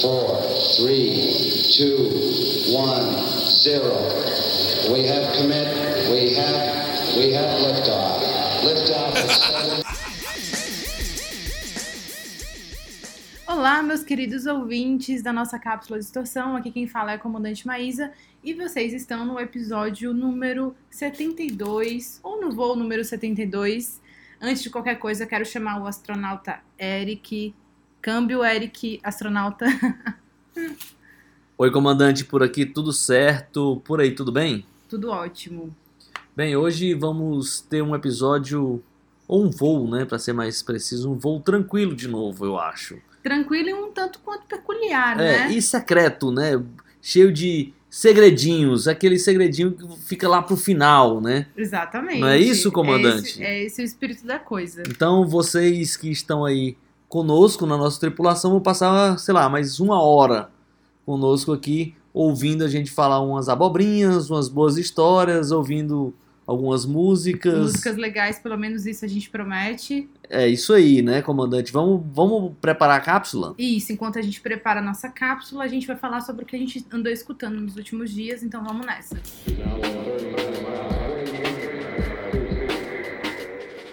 four, three, two, one, zero. We have commit. We have. We have liftoff. Liftoff. Olá, meus queridos ouvintes da nossa cápsula de distorção. Aqui quem fala é a comandante Maísa e vocês estão no episódio número 72 ou no voo número 72. Antes de qualquer coisa, quero chamar o astronauta Eric. Câmbio, Eric, astronauta. Oi, comandante, por aqui tudo certo? Por aí tudo bem? Tudo ótimo. Bem, hoje vamos ter um episódio ou um voo, né, para ser mais preciso, um voo tranquilo de novo, eu acho. Tranquilo e um tanto quanto peculiar, É, né? e secreto, né? Cheio de segredinhos, aquele segredinho que fica lá pro final, né? Exatamente. Não é isso, comandante? É esse, é esse o espírito da coisa. Então, vocês que estão aí conosco na nossa tripulação vão passar, sei lá, mais uma hora conosco aqui, ouvindo a gente falar umas abobrinhas, umas boas histórias, ouvindo algumas músicas. Músicas legais, pelo menos isso a gente promete. É isso aí, né, comandante? Vamos, vamos preparar a cápsula? Isso, enquanto a gente prepara a nossa cápsula, a gente vai falar sobre o que a gente andou escutando nos últimos dias, então vamos nessa.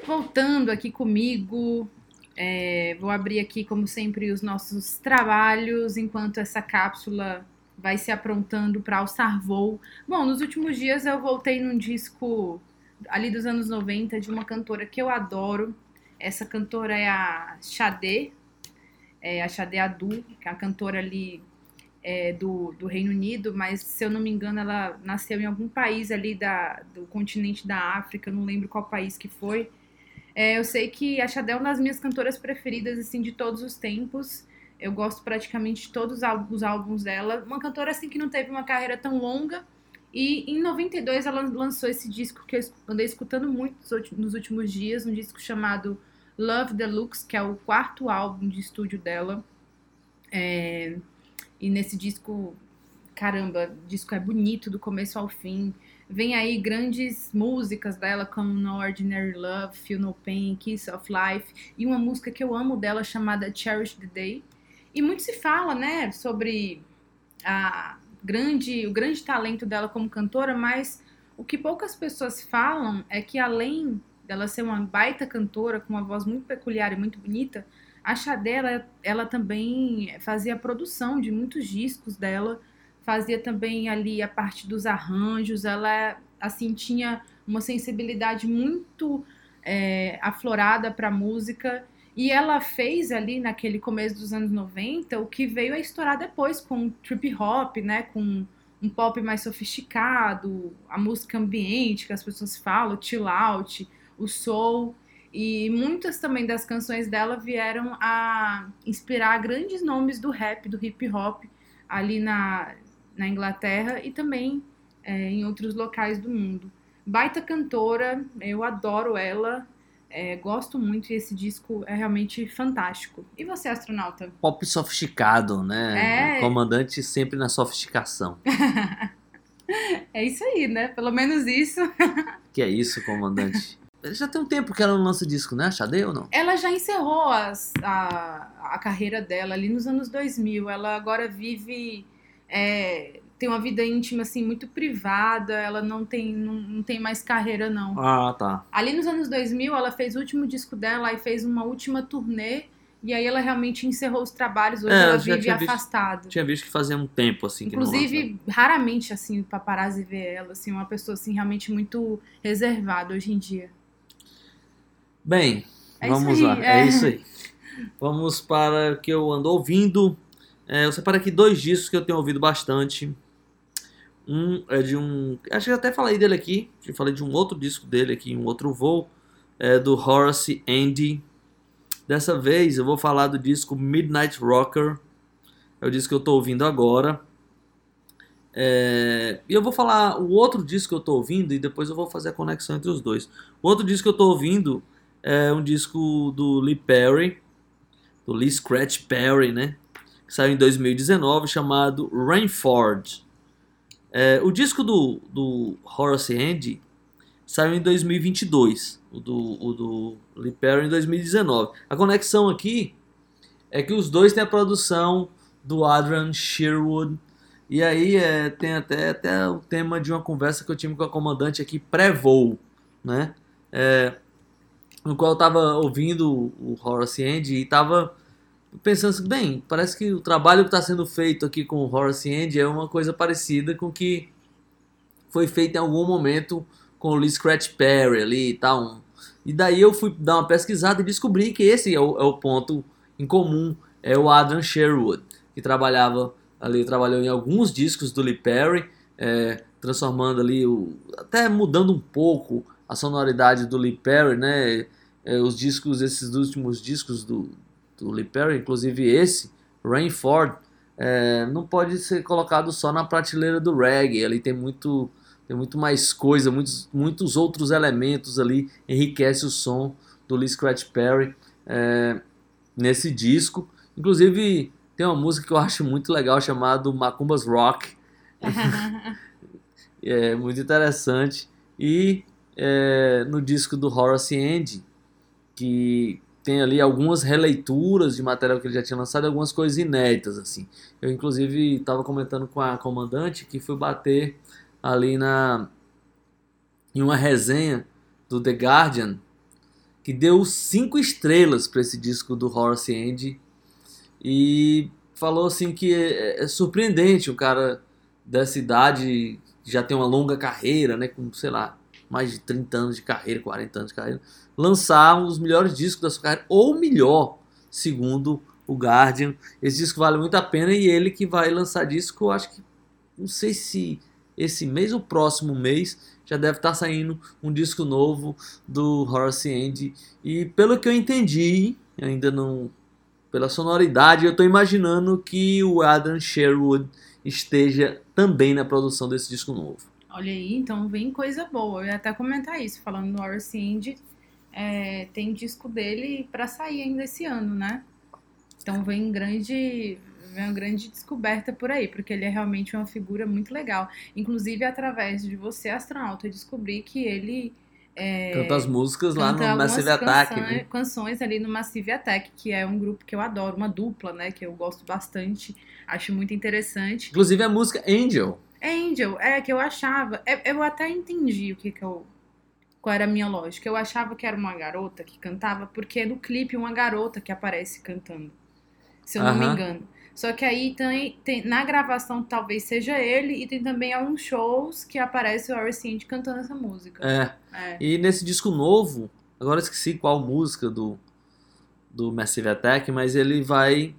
Voltando aqui comigo, é, vou abrir aqui, como sempre, os nossos trabalhos, enquanto essa cápsula vai se aprontando para alçar voo. Bom, nos últimos dias eu voltei num disco ali dos anos 90 de uma cantora que eu adoro. Essa cantora é a Xadê, é a Xadê Adu, que é a cantora ali é, do, do Reino Unido, mas se eu não me engano ela nasceu em algum país ali da, do continente da África, não lembro qual país que foi. É, eu sei que a Xadê é uma das minhas cantoras preferidas assim de todos os tempos. Eu gosto praticamente de todos os álbuns, dela. Uma cantora assim que não teve uma carreira tão longa. E em 92 ela lançou esse disco que eu andei escutando muito nos últimos dias, um disco chamado Love Deluxe, que é o quarto álbum de estúdio dela. É, e nesse disco, caramba, o disco é bonito do começo ao fim. Vem aí grandes músicas dela, como No Ordinary Love, Feel No Pain, Kiss of Life, e uma música que eu amo dela chamada Cherish the Day. E muito se fala, né, sobre a grande, o grande talento dela como cantora, mas o que poucas pessoas falam é que além dela ser uma baita cantora com uma voz muito peculiar e muito bonita, a Xadé, ela, ela também fazia a produção de muitos discos dela, fazia também ali a parte dos arranjos, ela assim tinha uma sensibilidade muito é, aflorada para música. E ela fez ali naquele começo dos anos 90 o que veio a estourar depois com trip hop, né, com um pop mais sofisticado, a música ambiente que as pessoas falam, chill out, o soul. E muitas também das canções dela vieram a inspirar grandes nomes do rap, do hip hop ali na, na Inglaterra e também é, em outros locais do mundo. Baita cantora, eu adoro ela, é, gosto muito e esse disco é realmente fantástico. E você, astronauta? Pop sofisticado, né? É. Comandante sempre na sofisticação. É isso aí, né? Pelo menos isso. Que é isso, comandante? Já tem um tempo que ela não lança disco, né? Xadê ou não? Ela já encerrou as- a, a carreira dela ali nos anos 2000. Ela agora vive. É, tem uma vida íntima, assim, muito privada. Ela não tem, não, não tem mais carreira, não. Ah, tá. Ali nos anos 2000, ela fez o último disco dela e fez uma última turnê. E aí ela realmente encerrou os trabalhos. Hoje É, ela vive tinha visto. afastada. Tinha visto que fazia um tempo assim que não lançava. Inclusive, raramente, assim, o paparazzi vê ela, assim, uma pessoa, assim, realmente muito reservada hoje em dia. Bem, É vamos lá. é. É isso aí. Vamos para o que eu ando ouvindo. É, eu separo aqui dois discos que eu tenho ouvido bastante. Um é de um. Acho que eu até falei dele aqui. Eu falei de um outro disco dele aqui, um outro voo. É do Horace Andy. Dessa vez eu vou falar do disco Midnight Rocker. É o disco que eu tô ouvindo agora. É, E eu vou falar o outro disco que eu tô ouvindo e depois eu vou fazer a conexão entre os dois. O outro disco que eu tô ouvindo é um disco do Lee Perry, do Lee Scratch Perry, né? Que saiu em 2019, chamado Rainford. É, o disco do, do Horace Andy saiu em 2022, o do, o do Lee Perry em 2019. A conexão aqui é que os dois têm a produção do Adrian Sherwood. E aí é, tem até, até o tema de uma conversa que eu tive com a comandante aqui pré-voo, né? É, no qual eu estava ouvindo o Horace Andy e estava pensando assim, bem, parece que o trabalho que está sendo feito aqui com o Horace Andy é uma coisa parecida com o que foi feito em algum momento com o Lee Scratch Perry ali e tal. E daí eu fui dar uma pesquisada e descobri que esse é o, é o ponto em comum, é o Adrian Sherwood, que trabalhava ali, trabalhou em alguns discos do Lee Perry, é, transformando ali, o, até mudando um pouco a sonoridade do Lee Perry, né? É, os discos, esses últimos discos do, do Lee Perry, inclusive esse, Rainford, é, não pode ser colocado só na prateleira do reggae. Ali tem muito, tem muito mais coisa, muitos, muitos outros elementos ali enriquece o som do Lee Scratch Perry é, nesse disco. Inclusive tem uma música que eu acho muito legal chamada Macumbas Rock. é muito interessante. E é, no disco do Horace Andy, que tem ali algumas releituras de material que ele já tinha lançado, algumas coisas inéditas assim. Eu inclusive estava comentando com a comandante que fui bater ali na em uma resenha do The Guardian que deu cinco estrelas para esse disco do Horace Andy e falou assim que é, é surpreendente o cara dessa idade já tem uma longa carreira, né, com sei lá mais de 30 anos de carreira, 40 anos de carreira, lançar um dos melhores discos da sua carreira, ou melhor, segundo o Guardian. Esse disco vale muito a pena e ele que vai lançar disco, acho que, não sei se esse mês ou próximo mês, já deve estar saindo um disco novo do Horace Andy. E pelo que eu entendi, ainda não. Pela sonoridade, eu estou imaginando que o Adam Sherwood esteja também na produção desse disco novo. Olha aí, então vem coisa boa. Eu ia até comentar isso, falando no Horace Indy, é, tem disco dele para sair ainda esse ano, né? Então vem grande, vem uma grande descoberta por aí, porque ele é realmente uma figura muito legal. Inclusive, através de você, astronauta, eu descobri que ele é, canta as músicas lá no Massive Attack, canções, né? canções ali no Massive Attack, que é um grupo que eu adoro, uma dupla, né? Que eu gosto bastante, acho muito interessante. Inclusive a música Angel. Angel, é que eu achava. é- Eu até entendi o que que eu. Qual era a minha lógica. Eu achava que era uma garota que cantava, porque é no clipe uma garota que aparece cantando. Se eu não me engano. Só que aí tem, tem- na gravação talvez seja ele, e tem também alguns shows que aparece o Andy cantando essa música. É. É. E nesse disco novo, agora esqueci qual música do, do Massive Attack, mas ele vai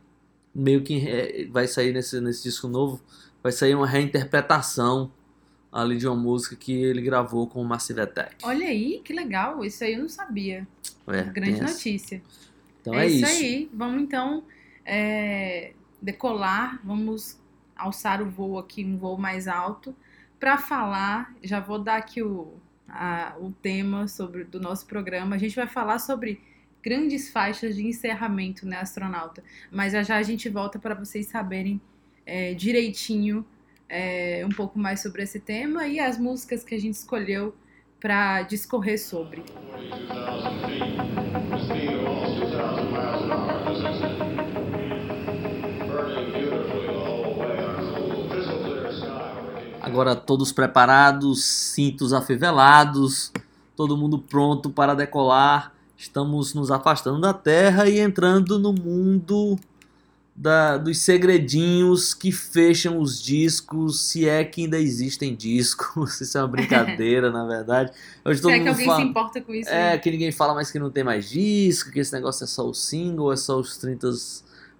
meio que é, vai sair nesse, nesse disco novo, vai sair uma reinterpretação ali de uma música que ele gravou com o Massive Attack. Olha aí, que legal. Isso aí eu não sabia. É, Grande notícia. Então é, é, isso, isso. aí. Vamos então é, decolar, vamos alçar o voo aqui, um voo mais alto, para falar. Já vou dar aqui o, a- o tema sobre do nosso programa. A gente vai falar sobre grandes faixas de encerramento, né, astronauta? Mas já já a gente volta para vocês saberem é, direitinho é, um pouco mais sobre esse tema e as músicas que a gente escolheu para discorrer sobre. 22,000 feet. Speed of almost 2,000 miles an hour. This is burning beautifully the whole way on cool, crystal clear sky. Working Agora todos preparados, cintos afivelados, todo mundo pronto para decolar. Estamos nos afastando da Terra e entrando no mundo da- dos segredinhos que fecham os discos, se é que ainda existem discos. Isso é uma brincadeira, na verdade. Hoje Será que alguém fala... se importa com isso? É, que ninguém fala mais que não tem mais disco, que esse negócio é só o single, é só os 30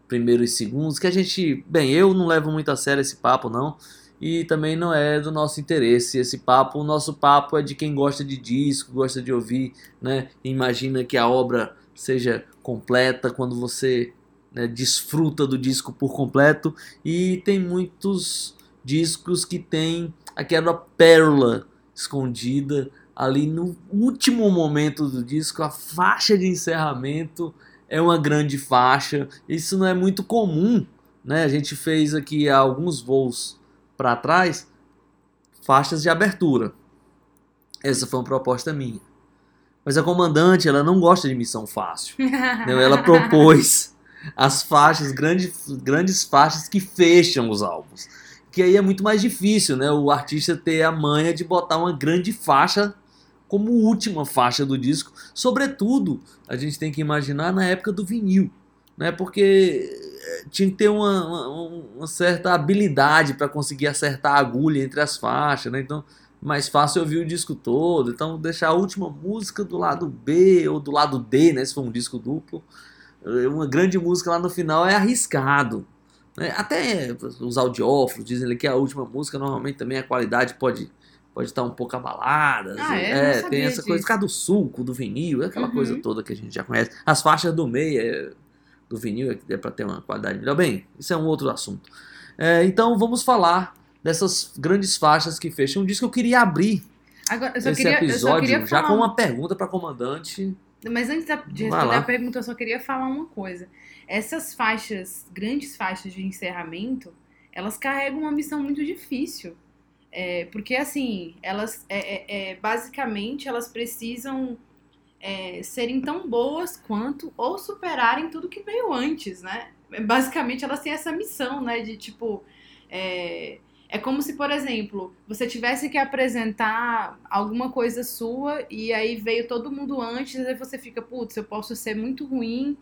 primeiros segundos, que a gente, bem, eu não levo muito a sério esse papo não, e também não é do nosso interesse esse papo, o nosso papo é de quem gosta de disco, gosta de ouvir, né, imagina que a obra seja completa quando você né, desfruta do disco por completo, e tem muitos discos que tem aquela pérola escondida ali no último momento do disco, a faixa de encerramento é uma grande faixa. Isso não é muito comum, né? A gente fez aqui alguns voos para trás faixas de abertura. Essa foi uma proposta minha. Mas a comandante, ela não gosta de missão fácil. né? Ela propôs as faixas, grandes, grandes faixas que fecham os álbuns. Que aí é muito mais difícil, né? O artista ter a manha de botar uma grande faixa como última faixa do disco. Sobretudo, a gente tem que imaginar na época do vinil, né? Porque eh, tinha que ter uma, uma, uma certa habilidade para conseguir acertar a agulha entre as faixas, né? Então, mais fácil ouvir o disco todo. Então, deixar a última música do lado B ou do lado D, né? Se for um disco duplo, uma grande música lá no final é arriscado. né? Até os audiófilos dizem que a última música normalmente também a qualidade pode pode estar um pouco abalada. Ah, assim. é? Não tem essa coisa disso. por causa do sulco, do vinil, aquela Uhum. coisa toda que a gente já conhece. As faixas do meio é, do vinil é que é para ter uma qualidade melhor. Bem, isso é um outro assunto. É, então vamos falar dessas grandes faixas que fecham um disco. Eu queria abrir Agora, eu esse queria, eu só episódio queria já com um- uma pergunta para comandante. Mas antes de responder a pergunta, eu só queria falar uma coisa. Essas faixas, grandes faixas de encerramento, elas carregam uma missão muito difícil. É, porque, assim, elas, é, é, é, basicamente, elas precisam é, serem tão boas quanto ou superarem tudo que veio antes, né? Basicamente, elas têm essa missão, né? De, tipo, é, como se, por exemplo, você tivesse que apresentar alguma coisa sua e aí veio todo mundo antes, e aí você fica, putz, eu posso ser muito ruim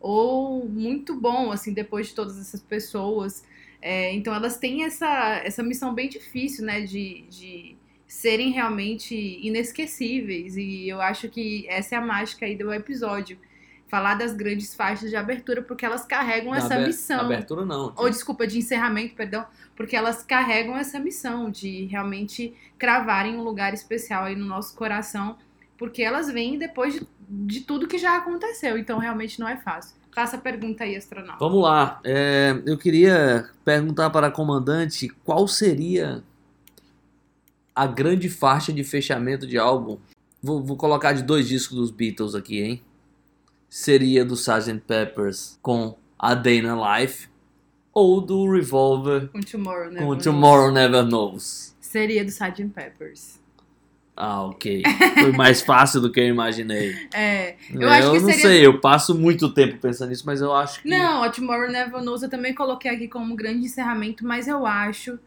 ou muito bom, assim, depois de todas essas pessoas. É, então elas têm essa, essa missão bem difícil, né, de, de serem realmente inesquecíveis. E eu acho que essa é a mágica aí do episódio. Falar das grandes faixas de abertura, porque elas carregam Da essa aber- missão. Abertura não. Ou desculpa, de encerramento, perdão, porque elas carregam essa missão de realmente cravarem um lugar especial aí no nosso coração, porque elas vêm depois de, de tudo que já aconteceu, então realmente não é fácil. Faça a pergunta aí, astronauta. Vamos lá. É, eu queria perguntar para a comandante qual seria a grande faixa de fechamento de álbum. Vou, vou colocar de dois discos dos Beatles aqui, hein? Seria do Sgt. Peppers com A Day in a Life ou do Revolver Com Tomorrow, né? com Tomorrow Never Knows. Seria do Sgt. Peppers. Ah, ok. Foi mais fácil do que eu imaginei. É, eu acho que não seria- sei, eu passo muito tempo pensando nisso, mas eu acho que. Não, a Tomorrow Never Knows eu também coloquei aqui como um grande encerramento, mas eu acho.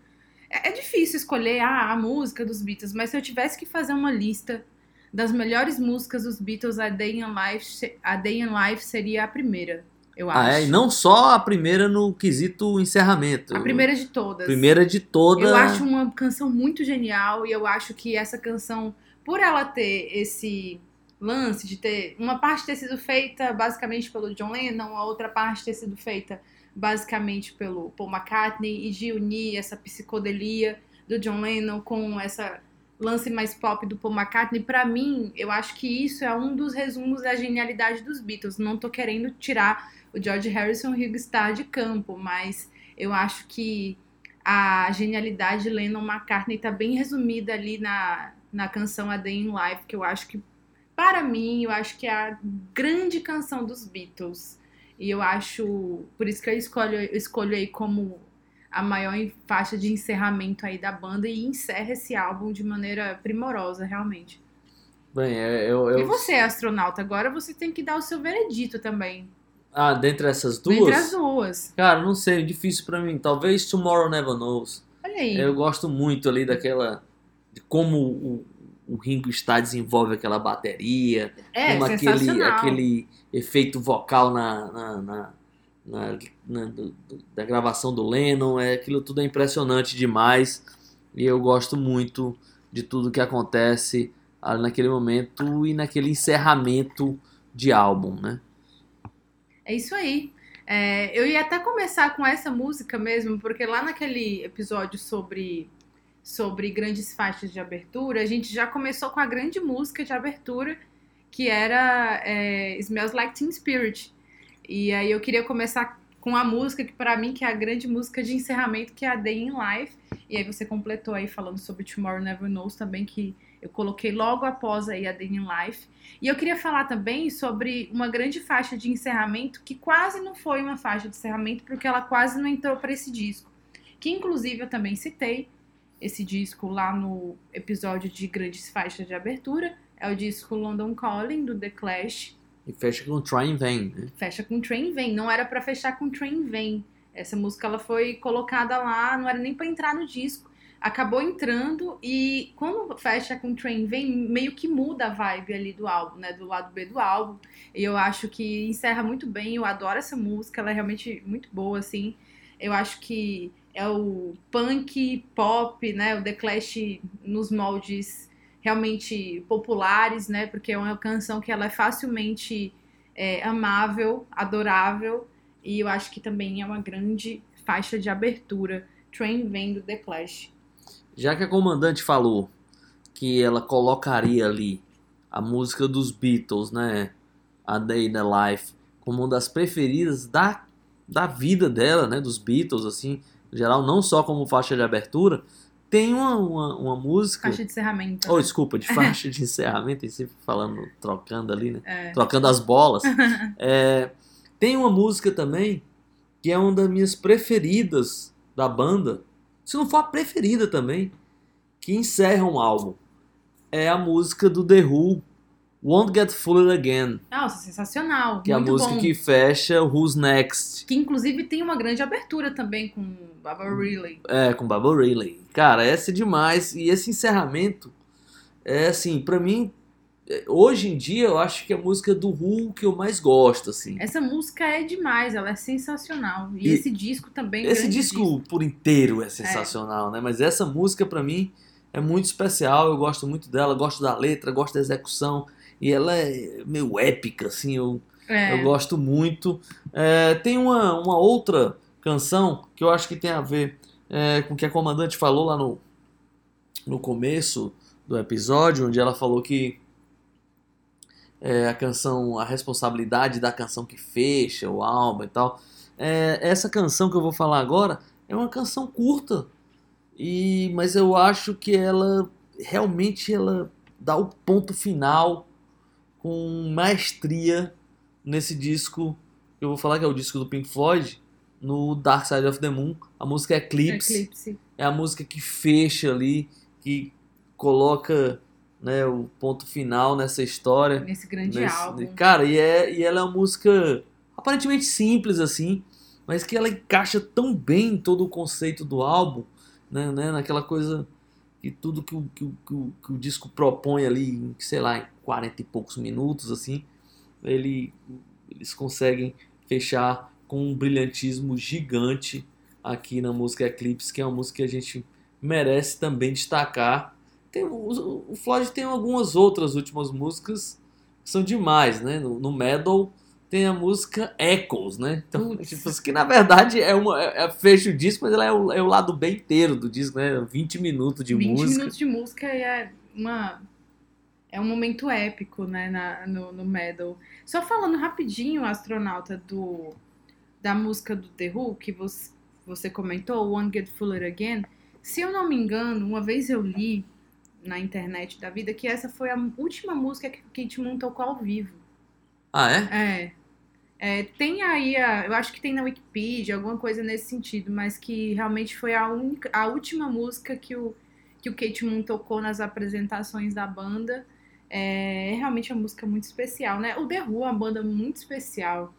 É, é difícil escolher ah, a música dos Beatles, mas se eu tivesse que fazer uma lista das melhores músicas dos Beatles, a Day in Life, a Day in Life seria a primeira, eu acho. Ah, é? E não só a primeira no quesito encerramento. A primeira de todas. Primeira de toda. Eu acho uma canção muito genial e eu acho que essa canção, por ela ter esse lance de ter uma parte ter sido feita basicamente pelo John Lennon, a outra parte ter sido feita basicamente pelo Paul McCartney e de unir essa psicodelia do John Lennon com essa lance mais pop do Paul McCartney, pra mim, eu acho que isso é um dos resumos da genialidade dos Beatles. Não tô querendo tirar o George Harrison e o Starr de campo, mas eu acho que a genialidade de Lennon McCartney tá bem resumida ali na, na canção A Day in Life, que eu acho que, para mim, eu acho que é a grande canção dos Beatles. E eu acho, por isso que eu escolho, eu escolho aí como a maior faixa de encerramento aí da banda e encerra esse álbum de maneira primorosa, realmente. Bem, é, eu. eu... E você, astronauta, agora você tem que dar o seu veredito também. Ah, dentre essas duas? Entre as duas. Cara, não sei, difícil pra mim. Talvez Tomorrow Never Knows. Olha aí. Eu gosto muito ali daquela. de como o, o Ringo Starr desenvolve aquela bateria. é, como aquele, aquele efeito vocal na, na, na, na- na- da gravação do Lennon, é, aquilo tudo é impressionante demais e eu gosto muito de tudo que acontece ali naquele momento e naquele encerramento de álbum, né? É isso aí. É, eu ia até começar com essa música mesmo, porque lá naquele episódio sobre, sobre grandes faixas de abertura, a gente já começou com a grande música de abertura, que era é, Smells Like Teen Spirit. E aí eu queria começar com a música que para mim que é a grande música de encerramento, que é a Day in Life. E aí você completou aí falando sobre Tomorrow Never Knows também, que eu coloquei logo após aí a Day in Life. E eu queria falar também sobre uma grande faixa de encerramento que quase não foi uma faixa de encerramento, porque ela quase não entrou para esse disco. Que inclusive eu também citei esse disco lá no episódio de grandes faixas de abertura. É o disco London Calling, do The Clash. E fecha com Try in Vain, né? fecha com Train Vem. Não era pra fechar com Train Vem. Essa música ela foi colocada lá, não era nem pra entrar no disco. Acabou entrando e quando fecha com Train Vem, meio que muda a vibe ali do álbum, né? Do lado B do álbum. E eu acho que encerra muito bem. Eu adoro essa música, ela é realmente muito boa, assim. Eu acho que é o punk, pop, né? O The Clash nos moldes realmente populares, né? Porque é uma canção que ela é facilmente é, amável, adorável, e eu acho que também é uma grande faixa de abertura. Train vem do The Clash. Já que a comandante falou que ela colocaria ali a música dos Beatles, né? A Day in the Life, como uma das preferidas da, da vida dela, né? Dos Beatles, assim, em geral, não só como faixa de abertura, tem uma, uma, uma música. Faixa de encerramento. Oh, né? desculpa, de faixa de encerramento, e sempre falando, trocando ali, né? É. Trocando as bolas. É, tem uma música também que é uma das minhas preferidas da banda. Se não for a preferida também, que encerra um álbum. É a música do The Who, Won't Get Fooled Again. Nossa, sensacional. Que é a música bom. que fecha Who's Next. Que inclusive tem uma grande abertura também com Baba Riley. É, com Baba Riley. Cara, essa é demais. E esse encerramento é assim, pra mim, é, hoje em dia eu acho que é a música do Who que eu mais gosto, assim. Essa música é demais, ela é sensacional. E, E esse disco também. Esse grande disco, por inteiro é sensacional, né? Mas essa música pra mim é muito especial. Eu gosto muito dela, gosto da letra, gosto da execução. E ela é meio épica, assim. Eu, É. eu gosto muito. É, tem uma, uma outra canção que eu acho que tem a ver é, com o que a comandante falou lá no, no começo do episódio, onde ela falou que é, a canção, a responsabilidade da canção que fecha o álbum e tal. É, essa canção que eu vou falar agora é uma canção curta, e mas eu acho que ela realmente ela dá o ponto final com maestria nesse disco eu vou falar que é o disco do Pink Floyd, no Dark Side of the Moon. A música é Eclipse Eclipse. é a música que fecha ali, que coloca né, o ponto final nessa história. Nesse grande Nesse- álbum. Cara, e, é, e ela é uma música aparentemente simples assim, mas que ela encaixa tão bem em todo o conceito do álbum, né, né, naquela coisa que tudo que o, que, o, que, o, que o disco propõe ali, sei lá, em 40 e poucos minutos, assim, ele, eles conseguem fechar com um brilhantismo gigante aqui na música Eclipse, que é uma música que a gente merece também destacar. Tem, o, o Floyd tem algumas outras últimas músicas que são demais, né? No, no Metal tem a música Echoes, né? Então, tipo, que na verdade é uma é, é- fecha o disco, mas ela é o, é o lado bem inteiro do disco, né? 20 minutos de 20 música. minutos de música é uma. É um momento épico, né, na- no, no Medal. Só falando rapidinho, astronauta, do da música do The Who, que você, você comentou, One Get Fuller Again. Se eu não me engano, uma vez eu li na internet da vida que essa foi a última música que Kate Moon tocou ao vivo. Ah, é? É. É, tem aí, a, eu acho que tem na Wikipedia alguma coisa nesse sentido, mas que realmente foi a, única, a última música que o, que o Kate Moon tocou nas apresentações da banda. É, é realmente uma música muito especial, né? O The Who é uma banda muito especial.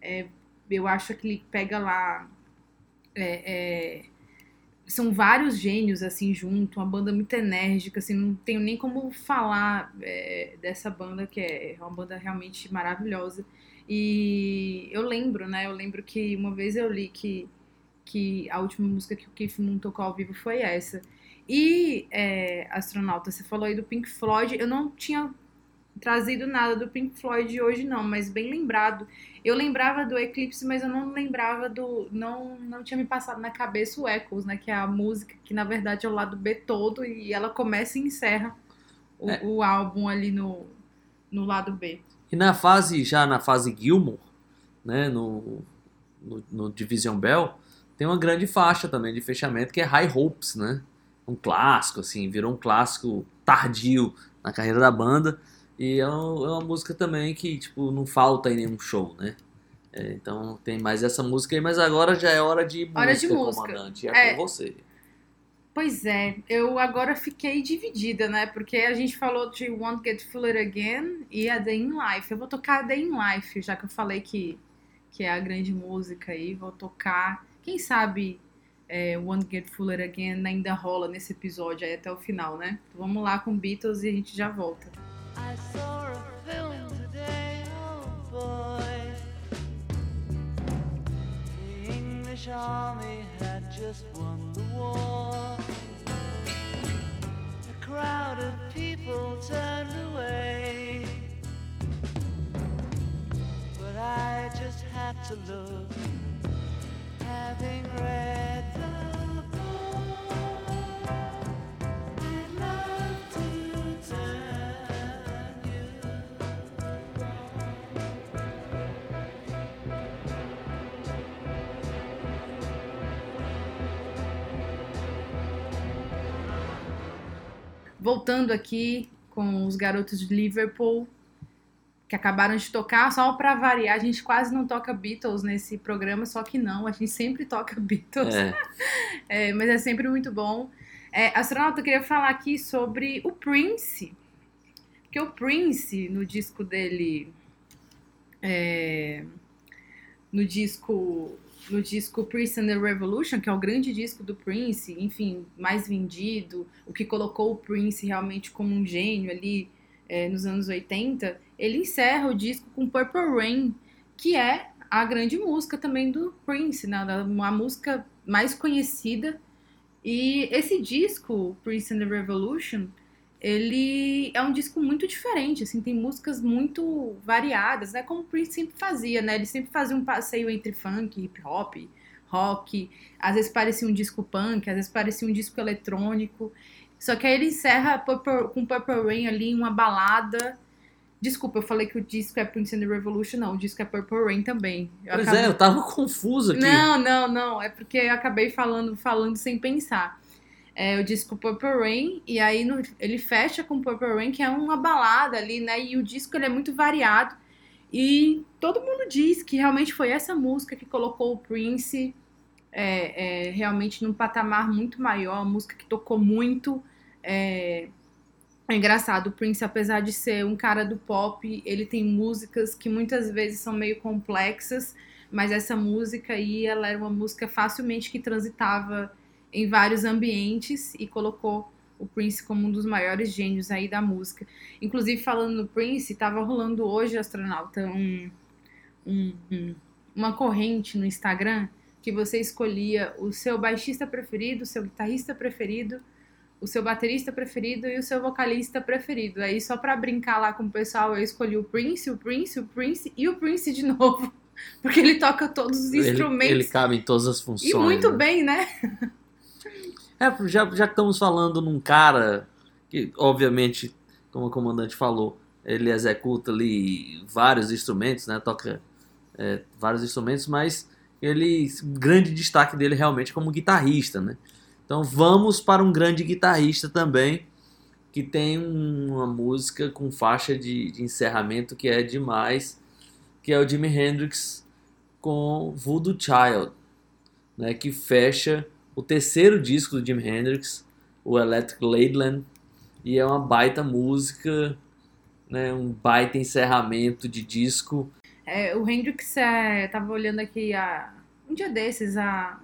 É, eu acho que ele pega lá. é, é, são vários gênios assim junto, uma banda muito enérgica, assim, não tenho nem como falar é, dessa banda que é uma banda realmente maravilhosa. E eu lembro, né? Eu lembro que uma vez eu li que, que a última música que o Keith Moon tocou ao vivo foi essa. E, é, astronauta, você falou aí do Pink Floyd. Eu não tinha trazido nada do Pink Floyd hoje, não, mas bem lembrado. Eu lembrava do Eclipse, mas eu não lembrava do. Não, não tinha me passado na cabeça o Echoes, né? Que é a música que na verdade é o lado B todo e ela começa e encerra o, É. o álbum ali no, no lado B. E na fase, já na fase Gilmour, né, no, no, no Division Bell, tem uma grande faixa também de fechamento que é High Hopes, né? Um clássico, assim, virou um clássico tardio na carreira da banda. E é, um- é uma música também que, tipo, não falta em nenhum show, né? É, então tem mais essa música aí, mas agora já é hora de música, Hora de música. comandante. É, É. com você. Pois é, eu agora fiquei dividida, né? Porque a gente falou de Won't Get Fuller Again e a Day in Life. Eu vou tocar a Day in Life, já que eu falei que, que é a grande música aí. Vou tocar, quem sabe é, Won't Get Fuller Again ainda rola nesse episódio aí até o final, né? Então vamos lá com Beatles e a gente já volta. Oh army had just won the war. Crowd of people turned away. But I just had to look, having read the Voltando aqui com os garotos de Liverpool, que acabaram de tocar, só pra variar, a gente quase não toca Beatles nesse programa, só que não, a gente sempre toca Beatles. É, É, mas é sempre muito bom. É, astronauta, eu queria falar aqui sobre o Prince. Porque o Prince, no disco dele. é, no disco. No disco Prince and the Revolution, que é o grande disco do Prince, enfim, mais vendido, o que colocou o Prince realmente como um gênio ali é, nos anos 80, ele encerra o disco com Purple Rain, que é a grande música também do Prince, né? da- uma música mais conhecida. E esse disco, Prince and the Revolution, ele é um disco muito diferente, assim, tem músicas muito variadas, né? Como o Prince sempre fazia, né? Ele sempre fazia um passeio entre funk, hip hop, rock, às vezes parecia um disco punk, às vezes parecia um disco eletrônico. Só que aí ele encerra Purple- com Purple Rain ali, uma balada. Desculpa, eu falei que o disco é Prince and the Revolution, não, o disco é Purple Rain também. Eu pois acabei- é, eu tava confuso aqui. não, não, não. É porque eu acabei falando, falando sem pensar. É o disco Purple Rain, e aí no- ele fecha com Purple Rain, que é uma balada ali, né? E o disco ele é muito variado. E todo mundo diz que realmente foi essa música que colocou o Prince é, é, realmente num patamar muito maior, a música que tocou muito. É, é engraçado, o Prince, apesar de ser um cara do pop, ele tem músicas que muitas vezes são meio complexas, mas essa música aí, ela era uma música facilmente que transitava em vários ambientes e colocou o Prince como um dos maiores gênios aí da música. Inclusive, falando no Prince, tava rolando hoje, astronauta, um, um- um- uma corrente no Instagram que você escolhia o seu baixista preferido, o seu guitarrista preferido, o seu baterista preferido e o seu vocalista preferido. Aí, só pra brincar lá com o pessoal, eu escolhi o Prince, o Prince, o Prince e o Prince de novo. Porque ele toca todos os Ele, instrumentos. ele cabe em todas as funções. e muito né? bem, né? É, já, já estamos falando num cara que, obviamente, como o comandante falou, ele executa ali vários instrumentos, né? Toca é, vários instrumentos, mas ele, grande destaque dele realmente é como guitarrista, né? Então vamos para um grande guitarrista também, que tem um- uma música com faixa de, de encerramento que é demais, que é o Jimi Hendrix com Voodoo Child, né? Que fecha o terceiro disco do Jimi Hendrix, o Electric Ladyland, e é uma baita música, né, um baita encerramento de disco. É, o Hendrix, é, tava olhando aqui a, um dia desses, a,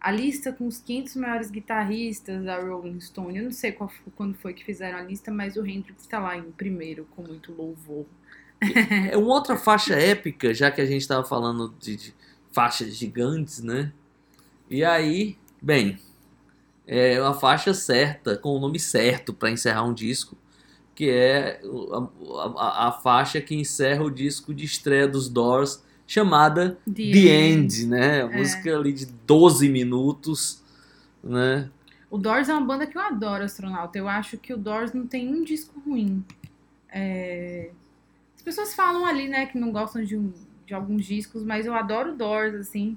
a lista com os 500 maiores guitarristas da Rolling Stone. Eu não sei qual, foi- quando foi que fizeram a lista, mas o Hendrix tá lá em primeiro, com muito louvor. É uma outra faixa épica, já que a gente estava falando de, de faixas gigantes, né? E aí, bem, é uma faixa certa, com o nome certo para encerrar um disco, que é a, a- a faixa que encerra o disco de estreia dos Doors, chamada The The End. End, né? A música ali de 12 minutos, né? O Doors é uma banda que eu adoro, astronauta. Eu acho que o Doors não tem um disco ruim. É, As pessoas falam ali, né, que não gostam de, um- de alguns discos, mas eu adoro o Doors, assim.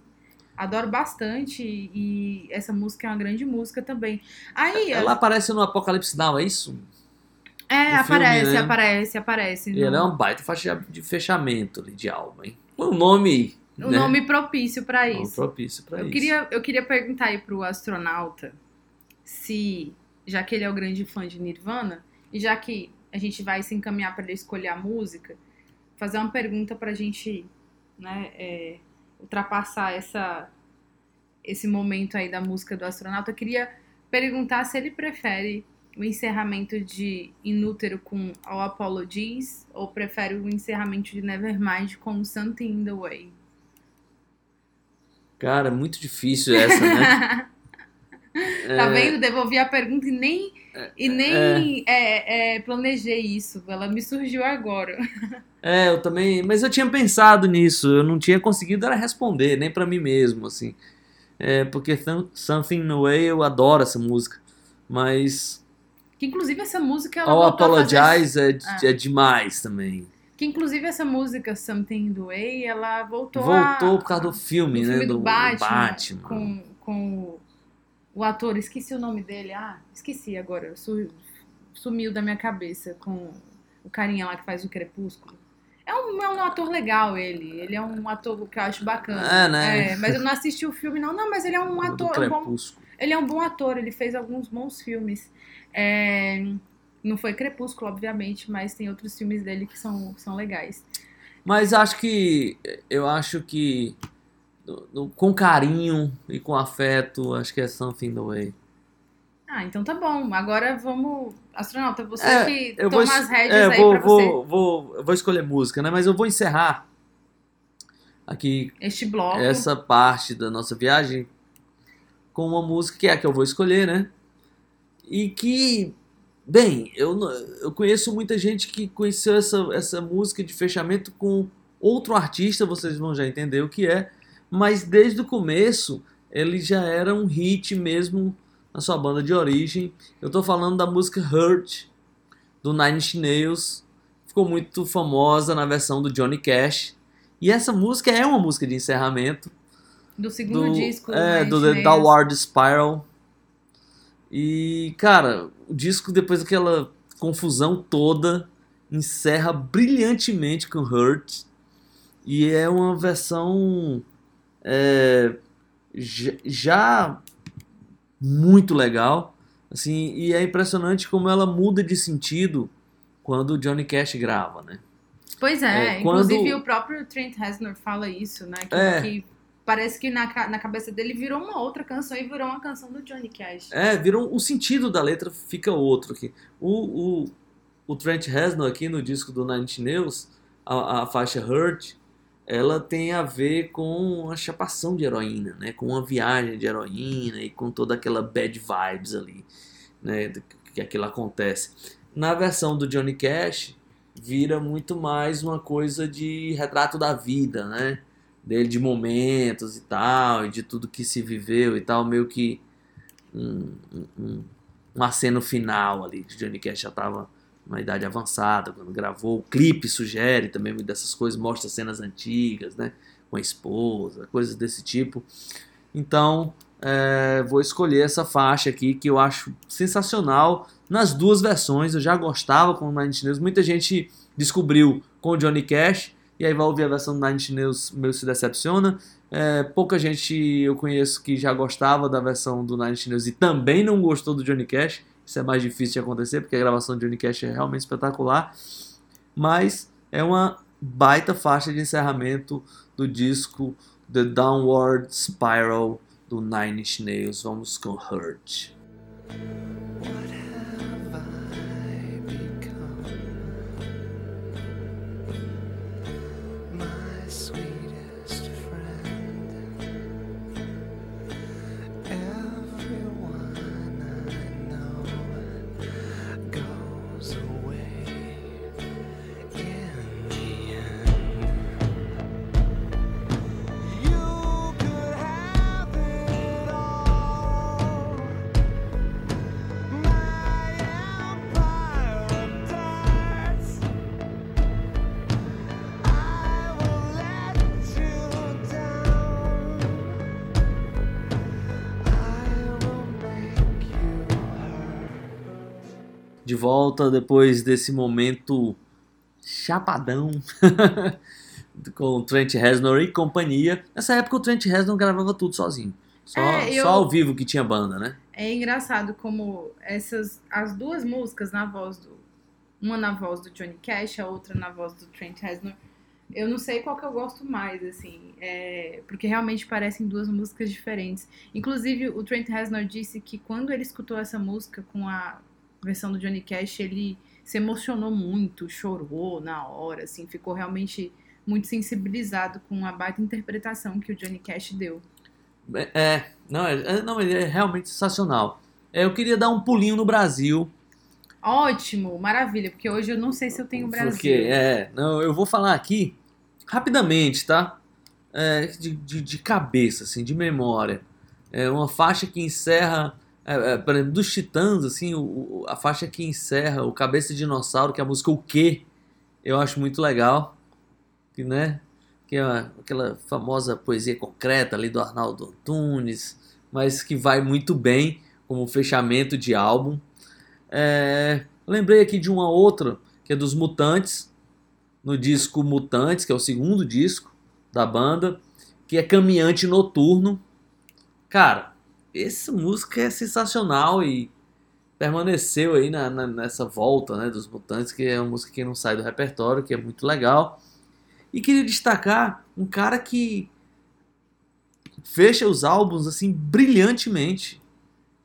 Adoro bastante e essa música é uma grande música também. Aí, Ela aparece no Apocalipse Now, é isso? é, no filme, aparece, né? aparece, aparece. E ela é uma baita faixa de fechamento de álbum, hein? O nome, O né? nome propício É um isso. propício pra Eu isso. queria, eu queria perguntar aí pro astronauta se, já que ele é o grande fã de Nirvana, e já que a gente vai se encaminhar para ele escolher a música, fazer uma pergunta pra gente, né, é, ultrapassar essa, esse momento aí da música do astronauta. Eu queria perguntar se ele prefere o encerramento de Inútero com All Apologies ou prefere o encerramento de Nevermind com Something in the Way. Cara, muito difícil essa, né? Tá É, vendo? Devolvi a pergunta e nem, e nem é, é, planejei isso. Ela me surgiu agora. É, eu também. Mas eu tinha pensado nisso, eu não tinha conseguido era responder, nem pra mim mesmo, assim. É, porque Some- Something in the Way eu adoro essa música. Mas Que inclusive essa música ela All voltou a fazer- Apologize é, Ah. é demais também. Que inclusive essa música Something in the Way, ela voltou Voltou a, por causa do filme, do né? filme do, do Batman, Batman. com, com o, ator, esqueci o nome dele. Ah, esqueci agora, su- sumiu da minha cabeça com o carinha lá que faz o Crepúsculo. É um, é um ator legal ele, ele é um ator que eu acho bacana. É, né? É, mas eu não assisti o filme não, não, mas ele é um ator, um bom, ele é um bom ator, ele fez alguns bons filmes. É, não foi Crepúsculo, obviamente, mas tem outros filmes dele que são, são legais. Mas acho que. Eu acho que. Com carinho e com afeto, acho que é Something in the Way. Ah, então tá bom. Agora vamos. Astronauta, você É, que toma vou, as rédeas é, aí vou, pra você. vou, vou, eu vou escolher música, né? Mas eu vou encerrar aqui Este bloco. essa parte da nossa viagem com uma música que é a que eu vou escolher, né? E que, bem, eu, eu conheço muita gente que conheceu essa, essa música de fechamento com outro artista, vocês vão já entender o que é, mas desde o começo ele já era um hit mesmo na sua banda de origem. Eu tô falando da música Hurt, do Nine Inch Nails, ficou muito famosa na versão do Johnny Cash. E essa música é uma música de encerramento Do segundo do, disco. é, do Inch The. Downward Spiral. E, cara, o disco, depois daquela confusão toda, encerra brilhantemente com Hurt. E é uma versão é, já, muito legal. Assim, e é impressionante como ela muda de sentido quando o Johnny Cash grava, né? Pois é, É, quando- inclusive o próprio Trent Reznor fala isso, né? Que, É. que parece que na, na cabeça dele virou uma outra canção e virou uma canção do Johnny Cash. É, virou o sentido da letra fica outro aqui. O, o, o Trent Reznor aqui no disco do Nine Inch Nails, a, a faixa Hurt, ela tem a ver com a chapação de heroína, né? Com uma viagem de heroína e com toda aquela bad vibes ali, né? Que aquilo acontece. Na versão do Johnny Cash, vira muito mais uma coisa de retrato da vida, né? Dele de momentos e tal, e de tudo que se viveu e tal, meio que um, um, um, aceno final ali. que Johnny Cash já estava numa idade avançada quando gravou. O clipe sugere também dessas coisas, mostra cenas antigas, né? Com a esposa, coisas desse tipo. Então, é, vou escolher essa faixa aqui que eu acho sensacional nas duas versões. Eu já gostava com o Nine Inch Nails. Muita gente descobriu com o Johnny Cash e aí vai ouvir a versão do Nine Inch Nails, meio se decepciona. É, pouca gente eu conheço que já gostava da versão do Nine Inch Nails e também não gostou do Johnny Cash. Isso é mais difícil de acontecer porque a gravação Johnny Cash é realmente espetacular. Mas é uma baita faixa de encerramento do disco The Downward Spiral do Nine Inch Nails. Vamos com Hurt. Volta depois desse momento chapadão com o Trent Reznor e companhia. Nessa época o Trent Reznor gravava tudo sozinho. Só, É, eu- só ao vivo que tinha banda, né? É engraçado como essas as duas músicas na voz do uma na voz do Johnny Cash, a outra na voz do Trent Reznor. Eu não sei qual que eu gosto mais, assim, é, porque realmente parecem duas músicas diferentes. Inclusive, o Trent Reznor disse que quando ele escutou essa música com a versão do Johnny Cash, ele se emocionou muito, chorou na hora, assim, ficou realmente muito sensibilizado com a baita interpretação que o Johnny Cash deu. É, não, é, é- não, ele é realmente sensacional. É, eu queria dar um pulinho no Brasil, Ótimo, maravilha, porque hoje eu não sei se eu tenho Brasil. porque é, não, eu vou falar aqui rapidamente, tá? É, de, de, de cabeça, assim, de memória. É uma faixa que encerra, é, é, por exemplo, dos Titãs, assim, o- a faixa que encerra o Cabeça de Dinossauro, que é a música O Quê? Eu acho muito legal, que, né? Que é aquela famosa poesia concreta ali do Arnaldo Antunes, mas que vai muito bem como fechamento de álbum. É, lembrei aqui de uma outra, que é dos Mutantes, no disco Mutantes, que é o segundo disco da banda, que é Caminhante Noturno. Cara, essa música é sensacional e permaneceu aí na, na- nessa volta né, dos Mutantes, que é uma música que não sai do repertório, que é muito legal. E queria destacar um cara que fecha os álbuns assim brilhantemente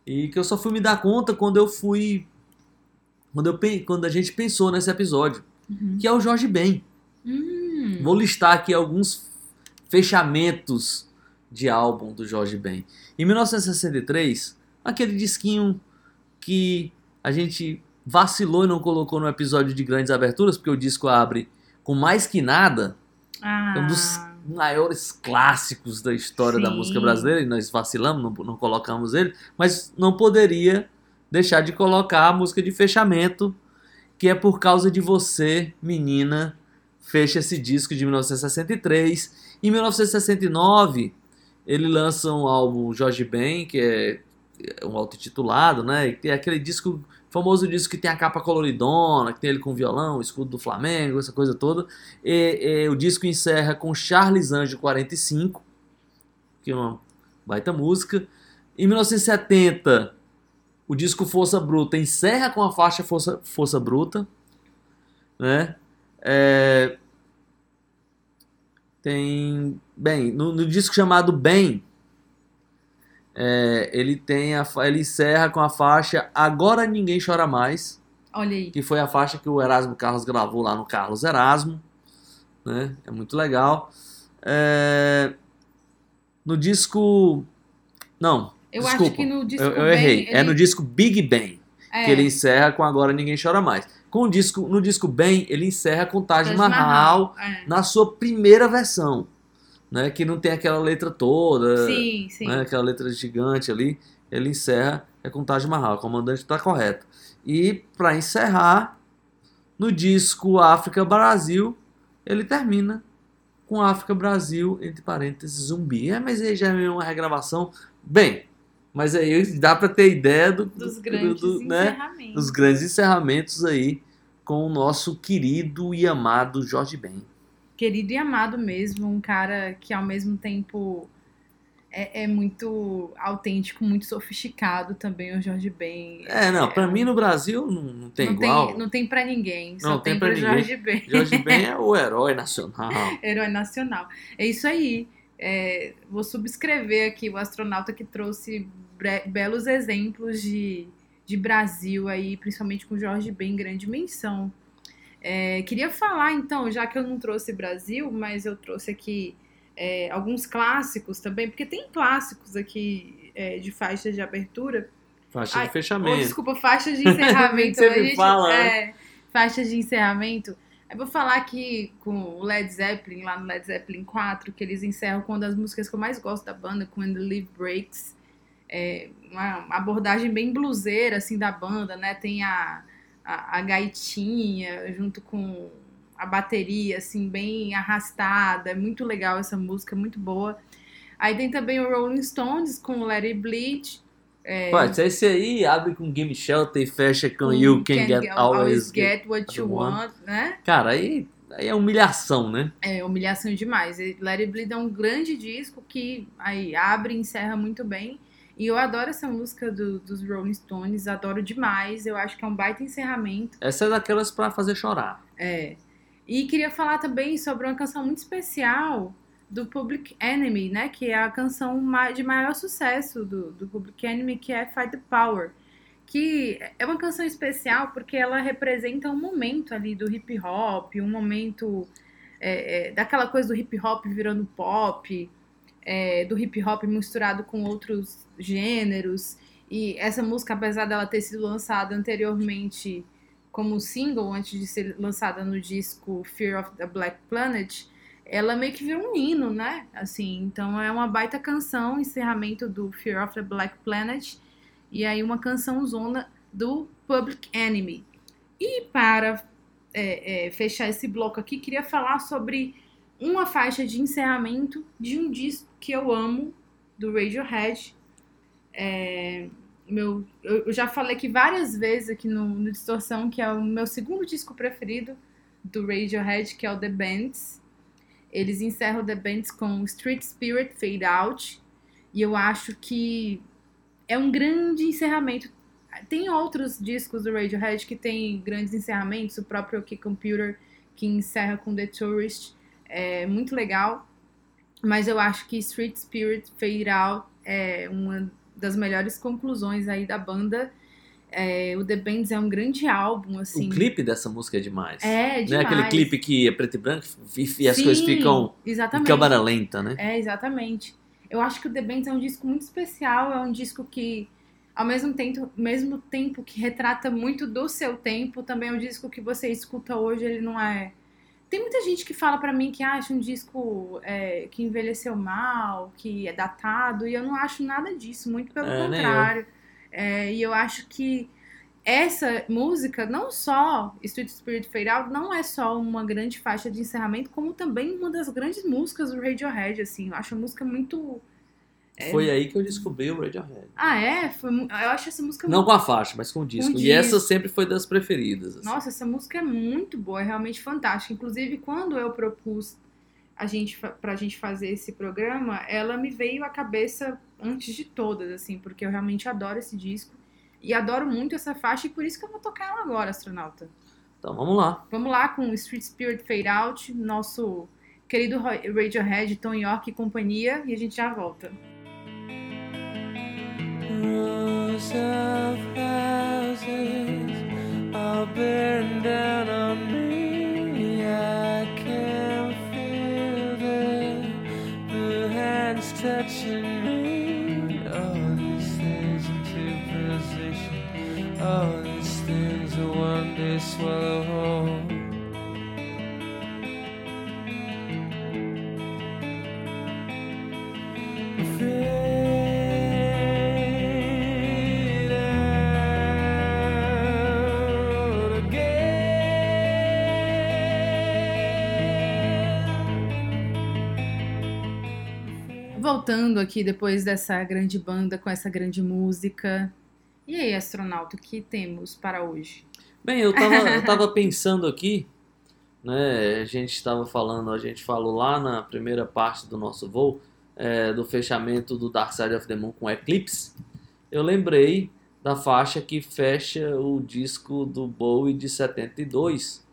e que eu só fui me dar conta quando eu fui quando, eu, quando a gente pensou nesse episódio, Uhum. que é o Jorge Ben. Hum, Vou listar aqui alguns fechamentos de álbum do Jorge Ben. Em 1963, aquele disquinho que a gente vacilou e não colocou no episódio de grandes aberturas, porque o disco abre com mais que nada, ah, é um dos maiores clássicos da história da Sim. música brasileira, e nós vacilamos, não, não colocamos ele, mas não poderia deixar de colocar a música de fechamento, que é por causa de você, menina, fecha esse disco de 1963. Em 1969, ele lança um álbum Jorge Ben, que é um auto-titulado, né? E é aquele disco, famoso disco que tem a capa coloridona, que tem ele com violão, escudo do Flamengo, essa coisa toda. E, e o disco encerra com Charles Anjo 45, que é uma baita música. Em 1970, o disco Força Bruta encerra com a faixa Força, Força Bruta. Né? É, tem. Bem, no, no disco chamado Bem, é, ele tem a, ele encerra com a faixa Agora Ninguém Chora Mais Olha aí. que foi a faixa que o Erasmo Carlos gravou lá no Carlos Erasmo, né? É muito legal. É, No disco, não, Eu desculpa, acho que no disco eu, eu errei. ele- É no disco Big Bang é, que ele encerra com Agora Ninguém Chora Mais. Com o disco, no disco Bem, ele encerra com Taj, Taj Mahal, é. na sua primeira versão, né? Que não tem aquela letra toda, Sim, sim. né, aquela letra gigante ali, ele encerra é com Taj Mahal, o comandante está correto. E para encerrar, no disco África Brasil, ele termina com África Brasil, entre parênteses, zumbi. É, mas aí já é uma regravação. Bem, mas aí dá para ter ideia do, Dos do- grandes do- né, encerramentos. dos grandes encerramentos aí com o nosso querido e amado Jorge Ben. Querido e amado mesmo, um cara que ao mesmo tempo é, é muito autêntico, muito sofisticado também, o Jorge Ben. É, não, para um- mim no Brasil não, não tem não igual. Tem, não tem pra ninguém, só Não tem tem, ninguém. Jorge Ben. Jorge Ben é o herói nacional. Herói nacional. É isso aí. É, vou subscrever aqui o astronauta que trouxe belos exemplos de, de Brasil aí, principalmente com Jorge Ben, grande menção. É, queria falar então, já que eu não trouxe Brasil, mas eu trouxe aqui é, alguns clássicos também, porque tem clássicos aqui é, de faixas de abertura. Faixa Ai, de fechamento. desculpa, faixas de encerramento. A gente- fala, é, faixas de encerramento. Eu vou falar aqui com o Led Zeppelin, lá no Led Zeppelin 4, que eles encerram com uma das músicas que eu mais gosto da banda, When the Live Breaks. É uma abordagem bem bluseira, assim, da banda, né? Tem a, a, a gaitinha junto com a bateria, assim, bem arrastada. É muito legal essa música, muito boa. Aí tem também o Rolling Stones com Let It Bleed. É, Pô, esse aí abre com Game Shelter e fecha com com You Can, Get Always Get. Get What You You Want, né? Cara, aí, aí é humilhação, né? É humilhação demais. It Bleed é um grande disco que aí abre e encerra muito bem. E eu adoro essa música do- dos Rolling Stones, adoro demais. Eu acho que é um baita encerramento. Essa é daquelas pra fazer chorar. É. E queria falar também sobre uma canção muito especial do Public Enemy, né? Que é a canção de maior sucesso do, do Public Enemy, que é Fight the Power. Que é uma canção especial porque ela representa um momento ali do hip hop, um momento é, é, daquela coisa do hip hop virando pop, é, do hip hop misturado com outros gêneros. E essa música, apesar dela ter sido lançada anteriormente como single, antes de ser lançada no disco Fear of the Black Planet, ela meio que virou um hino, né? Assim, então é uma baita canção, encerramento do Fear of the Black Planet, e aí uma canção zona do Public Enemy. E para é, é, fechar esse bloco aqui, queria falar sobre uma faixa de encerramento de um disco que eu amo, do Radiohead. É, meu, eu já falei aqui várias vezes aqui no, no Distorção que é o meu segundo disco preferido do Radiohead, que é o The Bands. Eles encerram The Bands com Street Spirit Fade Out. E eu acho que é um grande encerramento. Tem outros discos do Radiohead que tem grandes encerramentos, o próprio OK Computer, que encerra com The Tourist. É muito legal. Mas eu acho que Street Spirit Fade Out é uma das melhores conclusões aí da banda. É, o The Bands é um grande álbum, assim. O clipe dessa música é demais. É, Não é demais. aquele clipe que é preto e branco e as Sim, coisas ficam em Exatamente. câmera lenta, né? É, exatamente. Eu acho que o The Bands é um disco muito especial, é um disco que, ao mesmo tempo, mesmo tempo que retrata muito do seu tempo, também é um disco que você escuta hoje, ele não é... Tem muita gente que fala pra mim que acha um disco é, que envelheceu mal, que é datado, e eu não acho nada disso, muito pelo É, contrário. É, e eu acho que essa música, não só Street Spirit Fade Out, não é só uma grande faixa de encerramento, como também uma das grandes músicas do Radiohead, assim. Eu acho a música muito... É. Foi aí que eu descobri o Radiohead. Ah, é? Foi eu acho essa música Não muito... com a faixa, mas com o disco. Com E essa disco. sempre foi das preferidas. assim. Nossa, essa música é muito boa, é realmente fantástica. Inclusive, quando eu propus a gente, pra gente fazer esse programa, ela me veio à cabeça antes de todas, assim, porque eu realmente adoro esse disco. E adoro muito essa faixa, e por isso que eu vou tocar ela agora, astronauta. Então vamos lá. Vamos lá com Street Spirit Fade Out, nosso querido Radiohead, Tom York e companhia, e a gente já volta. Rows of houses are bearing down on me. I can feel the, hands touching me. All these things into position. All oh, these things are one day swallow whole. Voltando aqui depois dessa grande banda com essa grande música. E aí, astronauta, o que temos para hoje? Bem, eu tava, eu tava pensando aqui, né? A gente estava falando, a gente falou lá na primeira parte do nosso voo, é, do fechamento do Dark Side of the Moon com Eclipse. Eu lembrei da faixa que fecha o disco do Bowie de 72,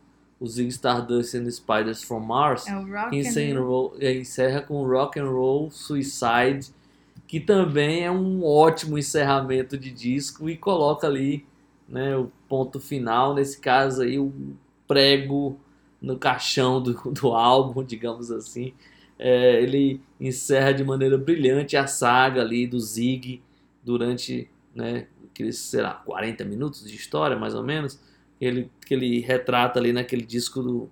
o Zig Stardust and the Spiders from Mars. É que encerra, Roll. encerra com Rock and Roll Suicide, que também é um ótimo encerramento de disco e coloca ali né, o ponto final, nesse caso aí o prego no caixão do, do álbum, digamos assim. É, ele encerra de maneira brilhante a saga ali do Zig durante né, aqueles, sei lá, 40 minutos de história, mais ou menos, ele, que ele retrata ali naquele disco do,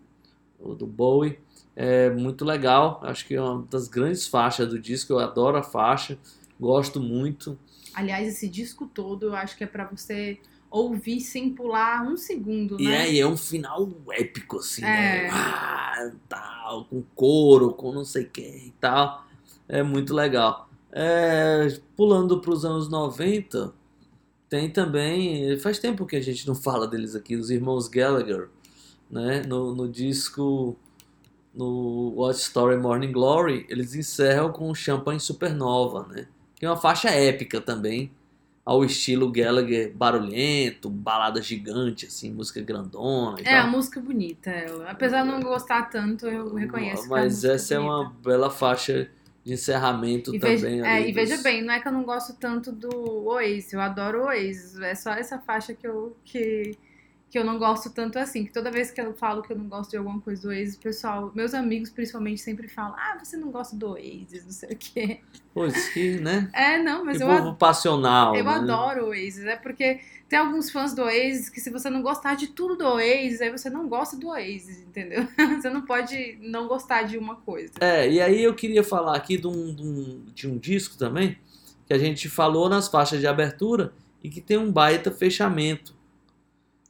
do Bowie. É muito legal, acho que é uma das grandes faixas do disco, eu adoro a faixa, gosto muito. Aliás, esse disco todo eu acho que é pra você ouvir sem pular um segundo, E né? é, e é um final épico, assim, né? É. Ah, tal, com coro, com não sei quem e tal. É muito legal. É, pulando para os anos 90, tem também. Faz tempo que a gente não fala deles aqui, os irmãos Gallagher, né? No, no disco. No What Story Morning Glory, eles encerram com Champagne Supernova, né? que é uma faixa épica também, ao estilo Gallagher barulhento, balada gigante, assim, música grandona É, a tal. música bonita. eu- apesar de não gostar tanto, eu reconheço. a Mas essa é bonita. uma bela faixa de encerramento E, também. veja, é, e dos- veja bem, não é que eu não gosto tanto do Oasis, eu adoro o Oasis, é só essa faixa que eu, que, que eu não gosto tanto assim, que toda vez que eu falo que eu não gosto de alguma coisa do Oasis, pessoal, meus amigos principalmente sempre falam, ah, você não gosta do Oasis, não sei o quê. Pois que, né? É, não, mas que eu, povo ad- passional. eu né? adoro o Oasis, é porque tem alguns fãs do Oasis que se você não gostar de tudo do Oasis, aí você não gosta do Oasis, entendeu? Você não pode não gostar de uma coisa. É, e aí eu queria falar aqui de um, de um, de um disco também, que a gente falou nas faixas de abertura e que tem um baita fechamento,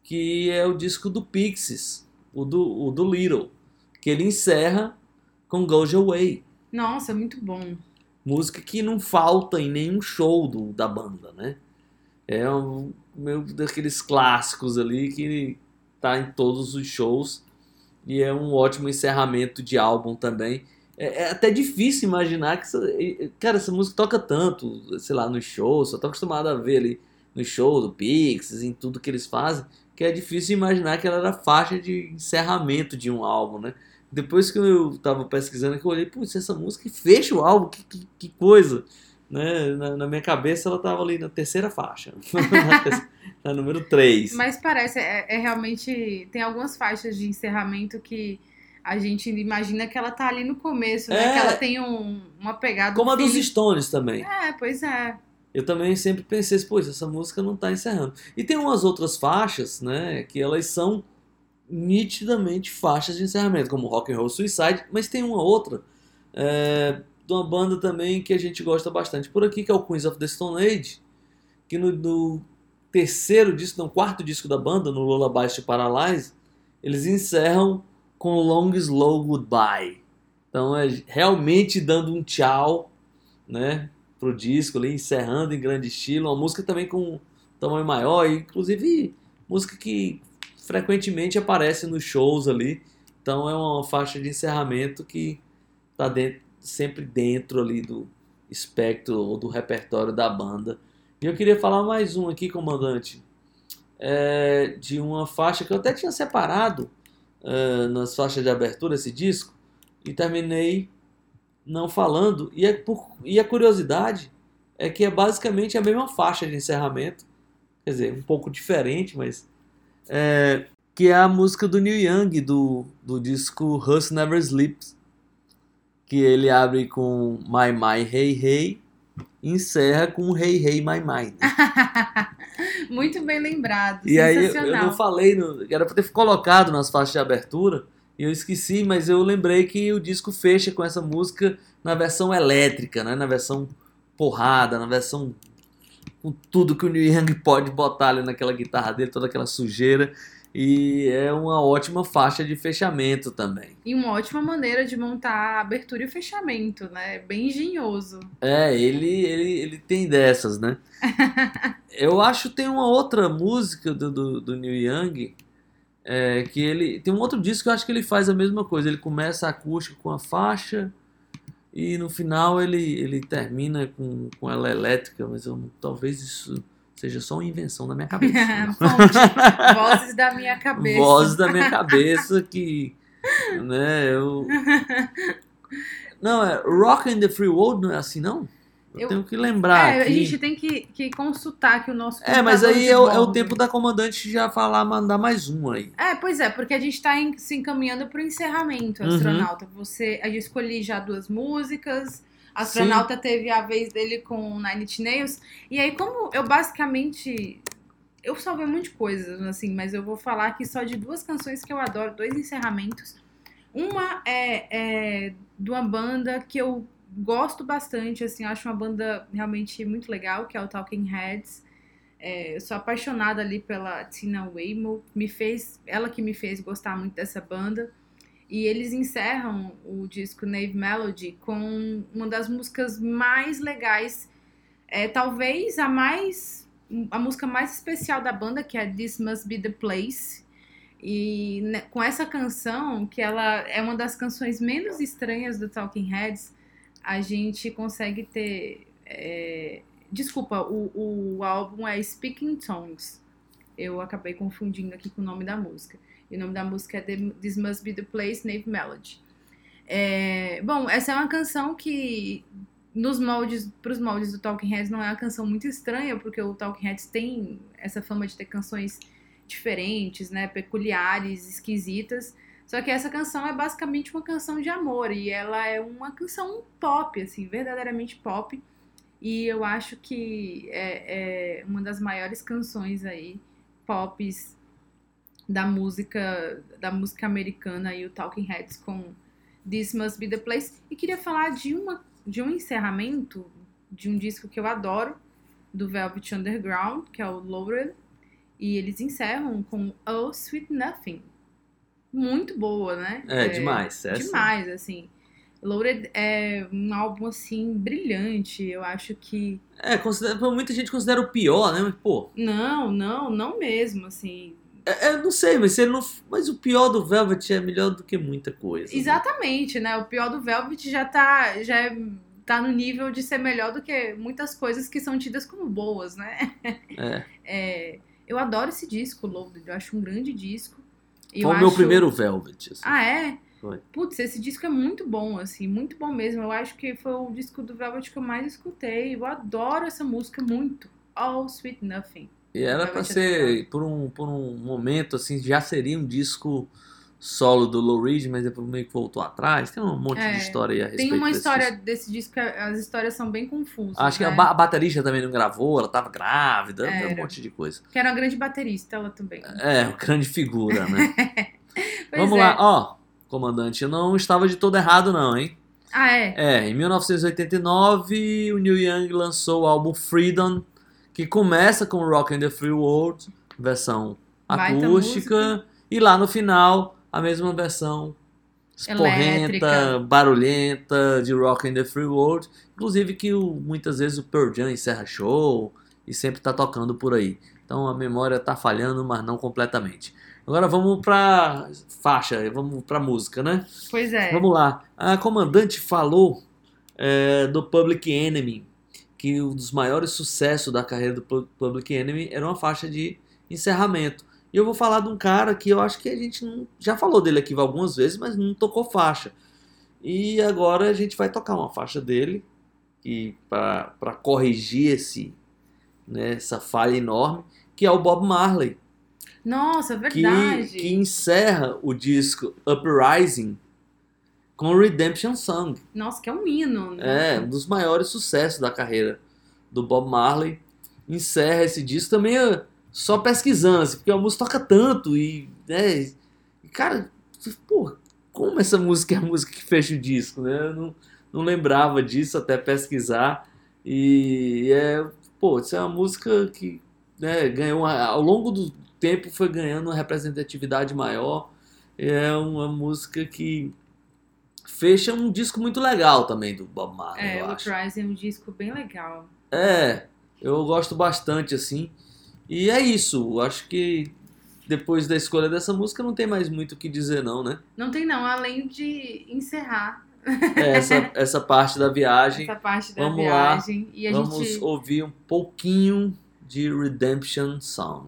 que é o disco do Pixies, o do, o do Little, que ele encerra com Goes Away, Nossa, muito bom. música que não falta em nenhum show do, da banda, né? É um meu, daqueles clássicos ali que tá em todos os shows e é um ótimo encerramento de álbum também. É, é até difícil imaginar que essa, cara, essa música toca tanto, sei lá, nos shows, só tô acostumado a ver ali no show do Pixies, em tudo que eles fazem, que é difícil imaginar que ela era faixa de encerramento de um álbum, né? Depois que eu tava pesquisando, que eu olhei, putz, essa música fecha o álbum, que, que, que coisa! Né? Na, na minha cabeça ela tava ali na terceira faixa, na, número 3. Mas parece, é, é realmente. Tem algumas faixas de encerramento que a gente imagina que ela tá ali no começo, né? É. Que ela tem um- uma pegada. Como a dos Stones também. É, pois é. Eu também sempre pensei, assim, pois essa música não tá encerrando. E tem umas outras faixas, né, que elas são nitidamente faixas de encerramento, como Rock and Roll Suicide, mas tem uma outra é, de uma banda também que a gente gosta bastante por aqui, que é o Queens of the Stone Age, que no, no terceiro disco, no quarto disco da banda, no Lullabies to Paralyze, eles encerram com Long Slow Goodbye. Então é realmente dando um tchau, né, pro disco ali, encerrando em grande estilo, uma música também com tamanho maior, inclusive música que frequentemente aparece nos shows ali. Então é uma faixa de encerramento que tá dentro, sempre dentro ali do espectro ou do repertório da banda. E eu queria falar mais um aqui, comandante, é, de uma faixa que eu até tinha separado é, nas faixas de abertura esse disco e terminei não falando. E, é por, e a curiosidade é que é basicamente a mesma faixa de encerramento, quer dizer, um pouco diferente, mas é, que é a música do Neil Young do, do disco Hus Never Sleeps, que ele abre com My My Hey Hey e encerra com Hey Hey My My. né? Muito bem lembrado. E aí eu, eu não falei, no, era pra ter colocado nas faixas de abertura, e eu esqueci, mas eu lembrei que o disco fecha com essa música na versão elétrica, né? na versão porrada, na versão com tudo que o Neil Young pode botar ali naquela guitarra dele, toda aquela sujeira. E é uma ótima faixa de fechamento também. E uma ótima maneira de montar a abertura e o fechamento, né? Bem engenhoso. É, ele, ele, ele tem dessas, né? Eu acho que tem uma outra música do, do, do Neil Young é, que ele. Tem um outro disco que eu acho que ele faz a mesma coisa. Ele começa acústico com a faixa e no final ele, ele termina com, com ela elétrica, mas eu, talvez isso seja só uma invenção da minha cabeça. Fonte, vozes da minha cabeça. Vozes da minha cabeça que. Né, eu. Não, é Rock in the Free World não é assim, não? Eu, Eu- tenho que lembrar. É, a aqui. gente tem que, que consultar aqui o nosso É, mas aí é o, é o tempo da comandante já falar, mandar mais um aí. É, pois é, porque a gente está se encaminhando para o encerramento, Uhum. astronauta. Você, eu escolhi já duas músicas. Astronauta teve a vez dele com Nine Inch Nails. E aí, como eu basicamente. Eu salvei um monte de coisas, assim, mas eu vou falar aqui só de duas canções que eu adoro, dois encerramentos. Uma é, é de uma banda que eu gosto bastante, assim, acho uma banda realmente muito legal, que é o Talking Heads. É, eu sou apaixonada ali pela Tina Weymouth, me fez, ela que me fez gostar muito dessa banda. E eles encerram o disco Nave Melody com uma das músicas mais legais, é, talvez a mais a música mais especial da banda, que é This Must Be the Place. E né, com essa canção, que ela é uma das canções menos estranhas do Talking Heads, a gente consegue ter é, desculpa, o, o álbum é Speaking Tongues. Eu acabei confundindo aqui com o nome da música. E o nome da música é This Must Be the Place, Nave Melody. É, bom, essa é uma canção que nos moldes, pros moldes do Talking Heads não é uma canção muito estranha, porque o Talking Heads tem essa fama de ter canções diferentes, né, peculiares, esquisitas. Só que essa canção é basicamente uma canção de amor e ela é uma canção pop, assim, verdadeiramente pop. E eu acho que é, é uma das maiores canções aí pops da música da música americana e o Talking Heads com This Must Be the Place. E queria falar de uma de um encerramento de um disco que eu adoro do Velvet Underground, que é o Loaded, e eles encerram com Oh Sweet Nothing. Muito boa, né? É, demais. Essa- Demais, assim. Loaded é um álbum assim brilhante. Eu acho que É, considera, muita gente considera o pior, né? Mas, pô, não, não, não mesmo, assim. É, é, não sei, mas ele não. Mas o pior do Velvet é melhor do que muita coisa. né? Exatamente, né? O pior do Velvet já tá, já é- tá no nível de ser melhor do que muitas coisas que são tidas como boas, né? É. É, eu adoro esse disco, Loaded. Eu acho um grande disco. Foi o meu acho- primeiro Velvet. assim. Ah, é? Foi. Putz, esse disco é muito bom, assim, muito bom mesmo. Eu acho que foi o disco do Velvet que eu mais escutei. Eu adoro essa música muito. All Sweet Nothing. E era pra Velvet ser, por um, por um momento, assim, já seria um disco solo do Lou Reed, mas depois meio que voltou atrás. Tem um monte É, de história aí a respeito Tem uma história disco. desse disco que as histórias são bem confusas. Acho que a, né? a baterista também não gravou, ela tava grávida, tem um Era. monte de coisa. Que era uma grande baterista, ela também. É, grande figura, né? Vamos é. lá, ó, comandante, eu não estava de todo errado não, hein? Ah, é? É, em 1989, o Neil Young lançou o álbum Freedom, que começa com Rock and the Free World, versão Baita acústica, música. e lá no final, a mesma versão esporrenta, barulhenta de Rock and the Free World, inclusive que o- muitas vezes o Pearl Jam encerra show e sempre tá tocando por aí. Então a memória tá falhando, mas não completamente. Agora vamos pra faixa, vamos pra música, né? Pois é. Vamos lá. A comandante falou é, do Public Enemy, que um dos maiores sucessos da carreira do Pu- Public Enemy era uma faixa de encerramento. E eu vou falar de um cara que eu acho que a gente não- já falou dele aqui algumas vezes, mas não tocou faixa. E agora a gente vai tocar uma faixa dele e para corrigir esse, né, essa falha enorme, que é o Bob Marley Nossa, que, verdade. que encerra o disco Uprising com Redemption Song. Nossa, que é um hino. né? É, um dos maiores sucessos da carreira do Bob Marley. Encerra esse disco também é, só pesquisando, assim, porque a música toca tanto e, né, e, cara, pô, como essa música é a música que fecha o disco, né? Eu não, não lembrava disso até pesquisar. E é, pô, isso é uma música que né, ganhou ao longo do tempo foi ganhando uma representatividade maior. É uma música que fecha um disco muito legal também do Bob Marley, É, eu o. Uprising é um disco bem legal. É, eu gosto bastante assim. E é isso, eu acho que depois da escolha dessa música não tem mais muito o que dizer não, né? Não tem não, além de encerrar É essa, essa parte da viagem. essa parte da Vamos lá. viagem. E a Vamos gente. ouvir um pouquinho de Redemption Song.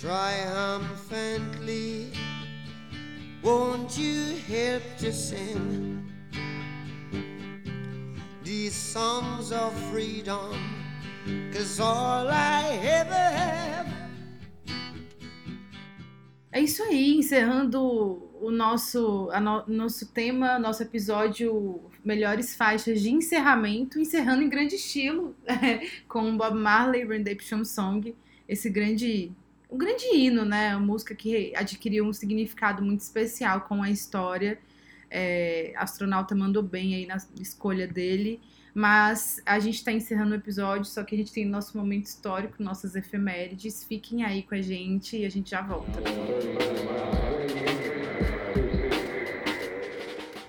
triumphantly. Won't you help to sing these songs of freedom? Cause all I ever have É isso aí, encerrando o nosso, a no- nosso tema, nosso episódio Melhores Faixas de Encerramento, encerrando em grande estilo, com Bob Marley, Redemption Song, esse grande, um grande hino, né? Uma música que adquiriu um significado muito especial com a história é, astronauta mandou bem aí na escolha dele. Mas a gente está encerrando o episódio, só que a gente tem nosso momento histórico, nossas efemérides. Fiquem aí com a gente e a gente já volta.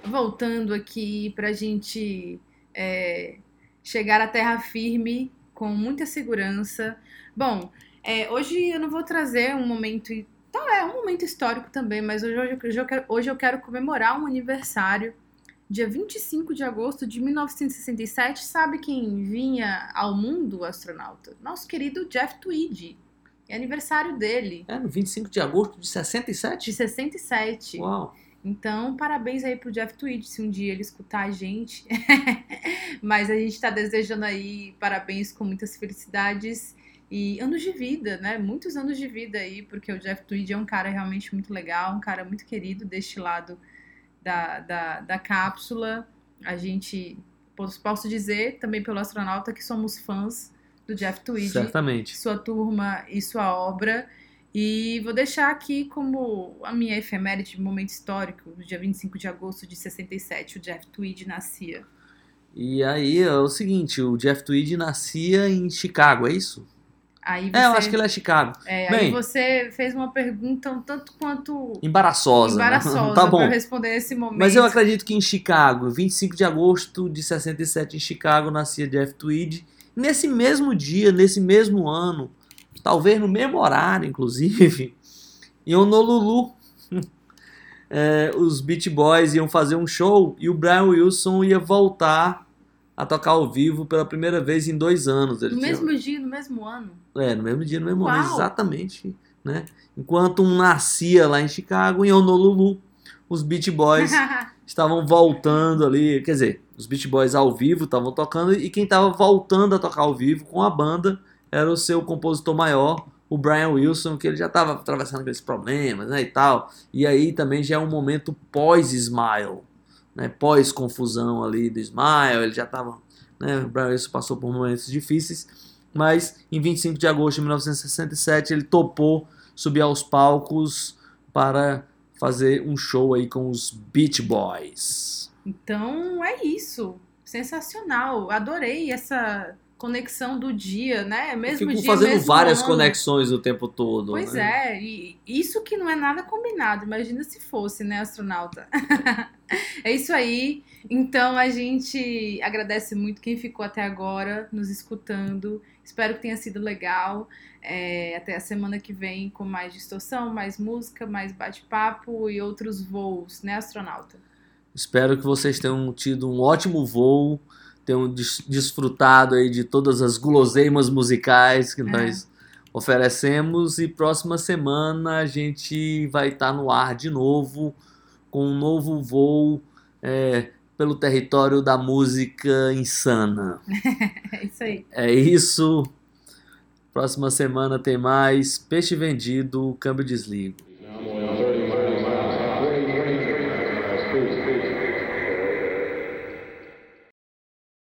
Voltando aqui para a gente é, chegar à terra firme com muita segurança. Bom, é, hoje eu não vou trazer um momento. Tá, é um momento histórico também, mas hoje, hoje, eu quero, hoje eu quero comemorar um aniversário dia 25 de agosto de 1967, sabe quem vinha ao mundo, o astronauta? Nosso querido Jeff Tweedy. É aniversário dele. É, no 25 de agosto de 67? De 67. Uau! Então, parabéns aí pro Jeff Tweedy, se um dia ele escutar a gente. Mas a gente tá desejando aí parabéns com muitas felicidades e anos de vida, né? Muitos anos de vida aí, porque o Jeff Tweedy é um cara realmente muito legal, um cara muito querido deste lado da, da, da cápsula. A gente, posso dizer também pelo astronauta que somos fãs do Jeff Tweedy, Certamente. sua turma e sua obra. E vou deixar aqui como a minha efeméride de momento histórico, no dia 25 de agosto de 67, o Jeff Tweedy nascia. E aí é o seguinte, o Jeff Tweedy nascia em Chicago, é isso? Aí você, É, eu acho que ele é Chicago. é, aí Bem, você fez uma pergunta um tanto quanto embaraçosa. né? embaraçosa tá pra bom. eu responder nesse momento. Mas eu acredito que em Chicago, 25 de agosto de 67 em Chicago, nascia Jeff Tweedy. Nesse mesmo dia, nesse mesmo ano, talvez no mesmo horário, inclusive, em Honolulu, é, os Beach Boys iam fazer um show e o Brian Wilson ia voltar a tocar ao vivo pela primeira vez em dois anos. No tinha- mesmo dia, no mesmo ano. é, no mesmo dia, no mesmo ano, Uau! exatamente. Né? Enquanto um nascia lá em Chicago, em Honolulu, os Beach Boys estavam voltando ali, quer dizer, os Beach Boys ao vivo estavam tocando e quem estava voltando a tocar ao vivo com a banda era o seu compositor maior, o Brian Wilson, que ele já estava atravessando aqueles problemas, né, e tal. E aí também já é um momento pós-Smile, né, pós-confusão ali do Smile, ele já estava, né, o Wilson passou por momentos difíceis, mas em 25 de agosto de 1967 ele topou subir aos palcos para fazer um show aí com os Beach Boys. Então é isso. Sensacional. Adorei essa conexão do dia, né? Mesmo Fico dia, fazendo mesmo várias ano. conexões o tempo todo. Pois né? é, e isso que não é nada combinado. Imagina se fosse, né, astronauta? é isso aí. Então a gente agradece muito quem ficou até agora nos escutando. Espero que tenha sido legal. É, até a semana que vem com mais distorção, mais música, mais bate-papo e outros voos, né, astronauta? Espero que vocês tenham tido um ótimo voo, tenham des- desfrutado aí de todas as guloseimas musicais que É. nós oferecemos e próxima semana a gente vai estar no ar de novo com um novo voo é, pelo território da música insana. É isso aí. É isso. Próxima semana tem mais Peixe Vendido, Câmbio Desligo.